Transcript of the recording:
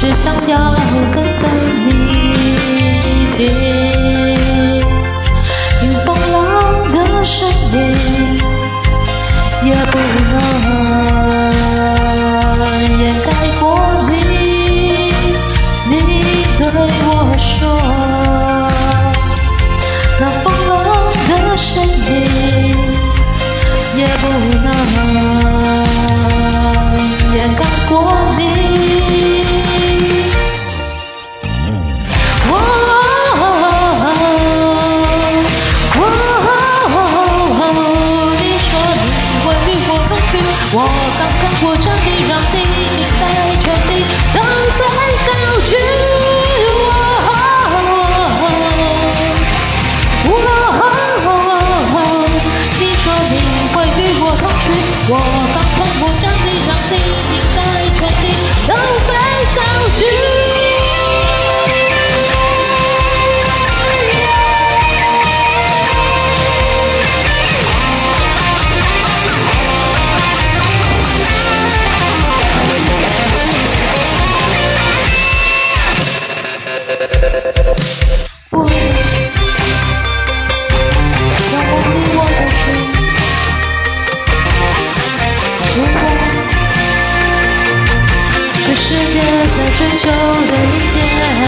只想要跟随你，听风浪的声音，也不能掩盖过你。你对我说，那风浪的声音，也不能掩盖过。我当枪，我着地，让你明白，全力都再凝聚。你说你会与我同去。我放枪，我战在追求的一切。